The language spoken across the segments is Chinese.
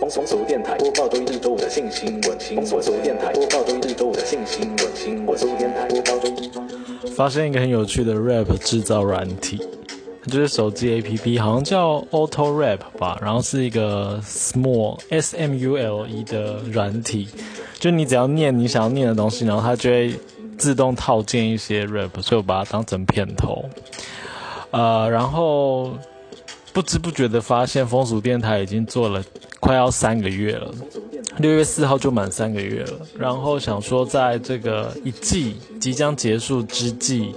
风风俗电台播报周一至周五的性新闻。风俗电台播报周一至周五的性新闻。新闻俗电台播报周一。发现一个很有趣的 rap 制造软体，就是手机 APP，好像叫 Auto Rap 吧，然后是一个 Small S M U L E 的软体，就你只要念你想要念的东西，然后它就会自动套件一些 rap，所以我把它当成片头。呃，然后不知不觉的发现，风俗电台已经做了快要三个月了，六月四号就满三个月了。然后想说，在这个一季即将结束之际，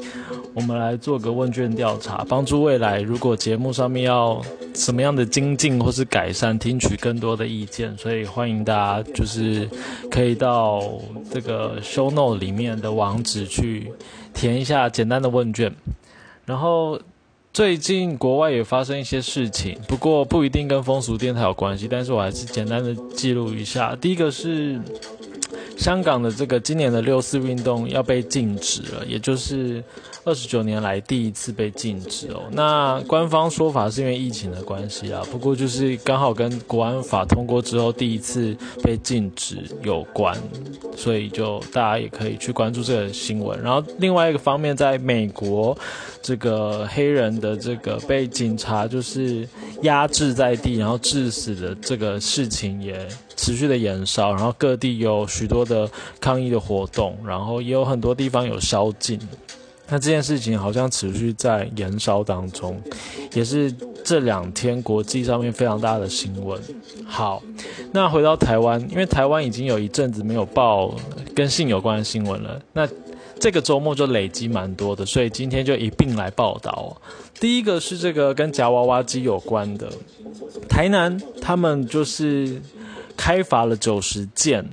我们来做个问卷调查，帮助未来如果节目上面要什么样的精进或是改善，听取更多的意见。所以欢迎大家就是可以到这个 show note 里面的网址去填一下简单的问卷，然后。最近国外也发生一些事情，不过不一定跟风俗电台有关系，但是我还是简单的记录一下。第一个是香港的这个今年的六四运动要被禁止了，也就是二十九年来第一次被禁止哦。那官方说法是因为疫情的关系啊，不过就是刚好跟国安法通过之后第一次被禁止有关，所以就大家也可以去关注这个新闻。然后另外一个方面，在美国。这个黑人的这个被警察就是压制在地，然后致死的这个事情也持续的延烧，然后各地有许多的抗议的活动，然后也有很多地方有宵禁。那这件事情好像持续在延烧当中，也是这两天国际上面非常大的新闻。好，那回到台湾，因为台湾已经有一阵子没有报跟性有关的新闻了，那。这个周末就累积蛮多的，所以今天就一并来报道。第一个是这个跟夹娃娃机有关的，台南他们就是开罚了九十件。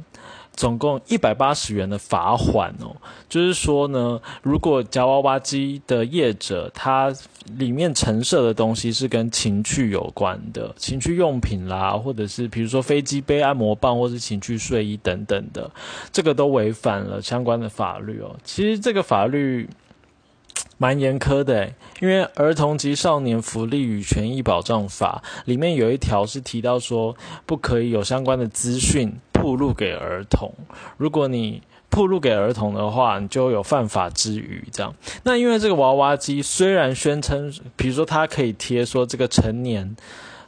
总共一百八十元的罚款哦，就是说呢，如果夹娃娃机的业者，它里面陈设的东西是跟情趣有关的，情趣用品啦，或者是比如说飞机杯、按摩棒，或是情趣睡衣等等的，这个都违反了相关的法律哦。其实这个法律。蛮严苛的因为《儿童及少年福利与权益保障法》里面有一条是提到说，不可以有相关的资讯铺露给儿童。如果你铺露给儿童的话，你就有犯法之余。这样，那因为这个娃娃机虽然宣称，比如说它可以贴说这个成年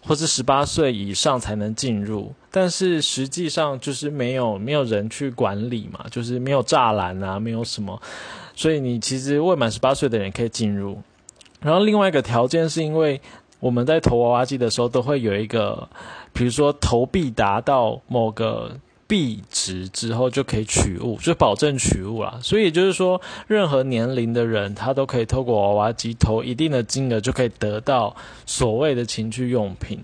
或是十八岁以上才能进入，但是实际上就是没有没有人去管理嘛，就是没有栅栏啊，没有什么。所以你其实未满十八岁的人可以进入，然后另外一个条件是因为我们在投娃娃机的时候都会有一个，比如说投币达到某个币值之后就可以取物，就保证取物啦。所以就是说，任何年龄的人他都可以透过娃娃机投一定的金额就可以得到所谓的情趣用品，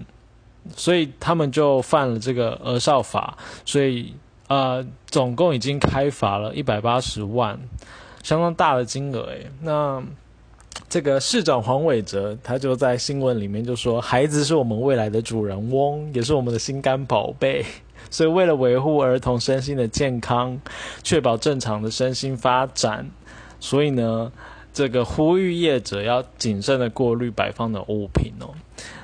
所以他们就犯了这个儿少法，所以呃总共已经开罚了一百八十万。相当大的金额诶，那这个市长黄伟哲他就在新闻里面就说：“孩子是我们未来的主人翁，也是我们的心肝宝贝。所以为了维护儿童身心的健康，确保正常的身心发展，所以呢，这个呼吁业者要谨慎的过滤摆放的物品哦。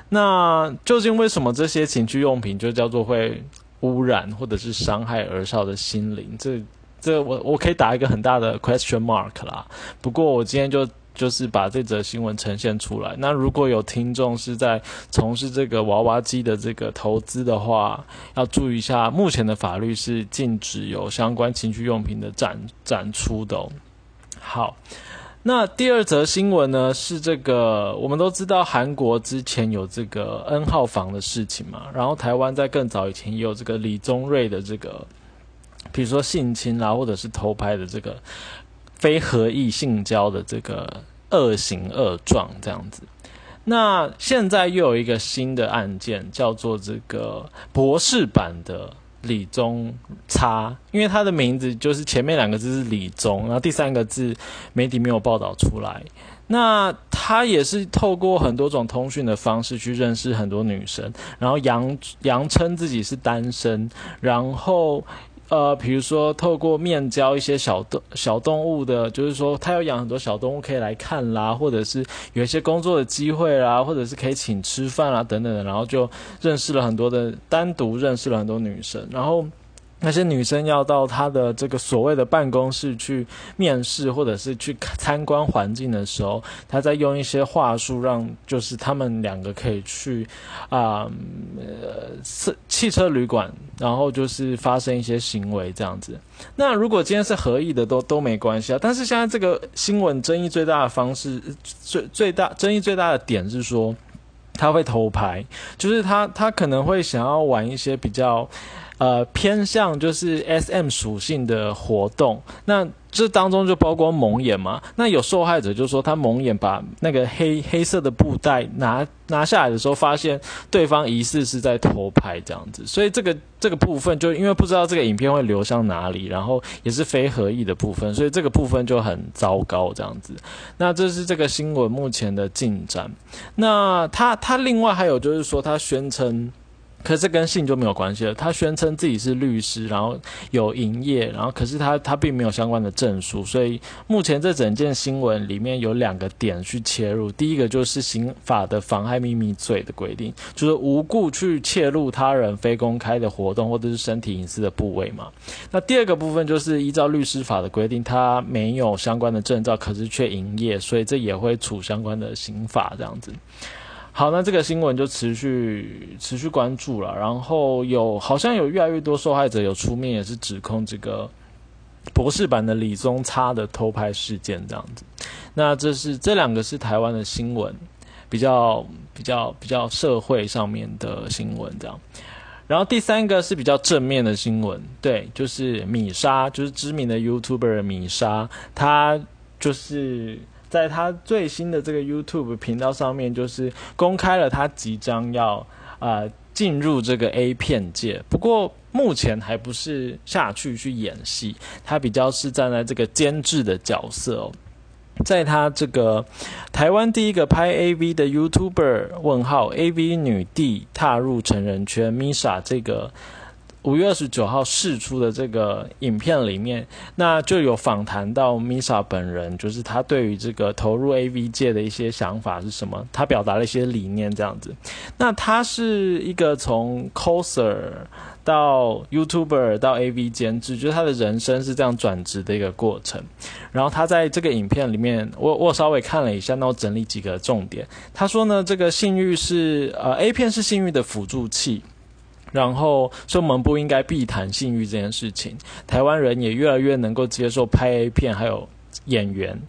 那究竟为什么这些情趣用品就叫做会污染或者是伤害儿少的心灵？这？”这我我可以打一个很大的 question mark 啦。不过我今天就就是把这则新闻呈现出来。那如果有听众是在从事这个娃娃机的这个投资的话，要注意一下，目前的法律是禁止有相关情趣用品的展展出的。好，那第二则新闻呢是这个，我们都知道韩国之前有这个 N 号房的事情嘛，然后台湾在更早以前也有这个李宗瑞的这个。比如说性侵啦，或者是偷拍的这个非合意性交的这个恶行恶状这样子，那现在又有一个新的案件，叫做这个博士版的李宗差，因为他的名字就是前面两个字是李宗，然后第三个字媒体没有报道出来。那他也是透过很多种通讯的方式去认识很多女生，然后扬扬称自己是单身，然后。呃，比如说透过面交一些小动小动物的，就是说他要养很多小动物可以来看啦，或者是有一些工作的机会啦，或者是可以请吃饭啦等等的，然后就认识了很多的单独认识了很多女生，然后。那些女生要到他的这个所谓的办公室去面试，或者是去参观环境的时候，他在用一些话术让，就是他们两个可以去啊，呃，汽汽车旅馆，然后就是发生一些行为这样子。那如果今天是合意的，都都没关系啊。但是现在这个新闻争议最大的方式，最最大争议最大的点是说，他会偷牌，就是他他可能会想要玩一些比较。呃，偏向就是 S M 属性的活动，那这当中就包括蒙眼嘛。那有受害者就说他蒙眼把那个黑黑色的布袋拿拿下来的时候，发现对方疑似是在偷拍这样子，所以这个这个部分就因为不知道这个影片会流向哪里，然后也是非合意的部分，所以这个部分就很糟糕这样子。那这是这个新闻目前的进展。那他他另外还有就是说他宣称。可是跟性就没有关系了。他宣称自己是律师，然后有营业，然后可是他他并没有相关的证书，所以目前这整件新闻里面有两个点去切入。第一个就是刑法的妨害秘密罪的规定，就是无故去窃入他人非公开的活动或者是身体隐私的部位嘛。那第二个部分就是依照律师法的规定，他没有相关的证照，可是却营业，所以这也会处相关的刑法这样子。好，那这个新闻就持续持续关注了，然后有好像有越来越多受害者有出面，也是指控这个博士版的李宗差的偷拍事件这样子。那这是这两个是台湾的新闻，比较比较比较社会上面的新闻这样。然后第三个是比较正面的新闻，对，就是米莎，就是知名的 YouTuber 米莎，她就是。在他最新的这个 YouTube 频道上面，就是公开了他即将要啊进入这个 A 片界，不过目前还不是下去去演戏，他比较是站在这个监制的角色哦。在他这个台湾第一个拍 AV 的 YouTuber 问号 AV 女帝踏入成人圈 Misa 这个。五月二十九号释出的这个影片里面，那就有访谈到 Misa 本人，就是他对于这个投入 AV 界的一些想法是什么，他表达了一些理念这样子。那他是一个从 coser 到 YouTuber 到 AV 监制，就是他的人生是这样转职的一个过程。然后他在这个影片里面，我我稍微看了一下，那我整理几个重点。他说呢，这个性欲是呃 A 片是性欲的辅助器。然后说我们不应该避谈性欲这件事情，台湾人也越来越能够接受拍 A 片，还有演员。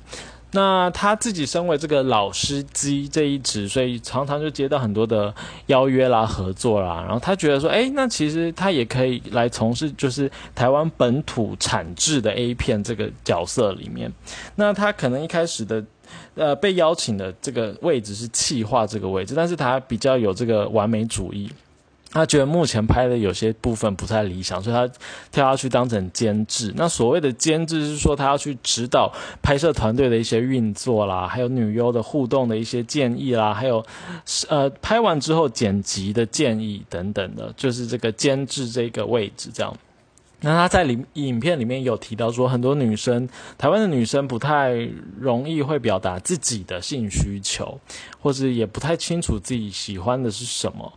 那他自己身为这个老司机这一职，所以常常就接到很多的邀约啦、合作啦。然后他觉得说，哎，那其实他也可以来从事就是台湾本土产制的 A 片这个角色里面。那他可能一开始的呃被邀请的这个位置是气化这个位置，但是他比较有这个完美主义。他觉得目前拍的有些部分不太理想，所以他跳下去当成监制。那所谓的监制是说，他要去指导拍摄团队的一些运作啦，还有女优的互动的一些建议啦，还有呃拍完之后剪辑的建议等等的，就是这个监制这个位置这样。那他在里影片里面有提到说，很多女生，台湾的女生不太容易会表达自己的性需求，或者也不太清楚自己喜欢的是什么。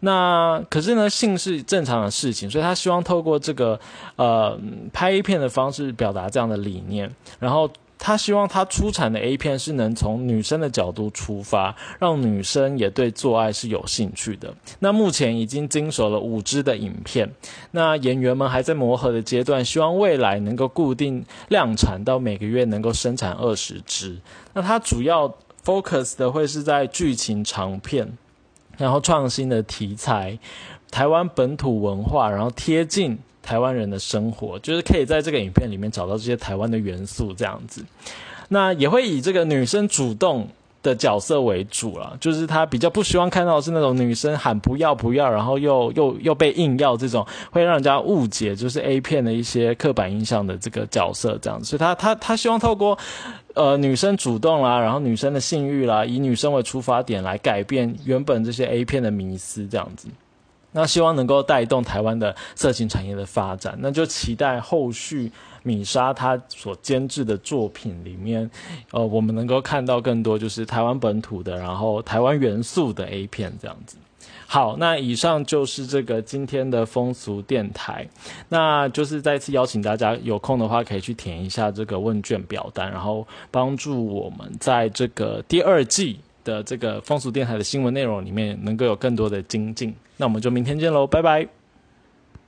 那可是呢，性是正常的事情，所以他希望透过这个呃拍 A 片的方式表达这样的理念，然后他希望他出产的 A 片是能从女生的角度出发，让女生也对做爱是有兴趣的。那目前已经经手了五支的影片，那演员们还在磨合的阶段，希望未来能够固定量产到每个月能够生产二十支。那他主要 focus 的会是在剧情长片。然后创新的题材，台湾本土文化，然后贴近台湾人的生活，就是可以在这个影片里面找到这些台湾的元素，这样子。那也会以这个女生主动的角色为主了，就是他比较不希望看到是那种女生喊不要不要，然后又又又被硬要这种，会让人家误解就是 A 片的一些刻板印象的这个角色这样子。所以他他他希望透过。呃，女生主动啦，然后女生的性欲啦，以女生为出发点来改变原本这些 A 片的迷思，这样子。那希望能够带动台湾的色情产业的发展，那就期待后续米莎她所监制的作品里面，呃，我们能够看到更多就是台湾本土的，然后台湾元素的 A 片这样子。好，那以上就是这个今天的风俗电台，那就是再次邀请大家有空的话可以去填一下这个问卷表单，然后帮助我们在这个第二季的这个风俗电台的新闻内容里面能够有更多的精进。那我们就明天见喽，拜拜。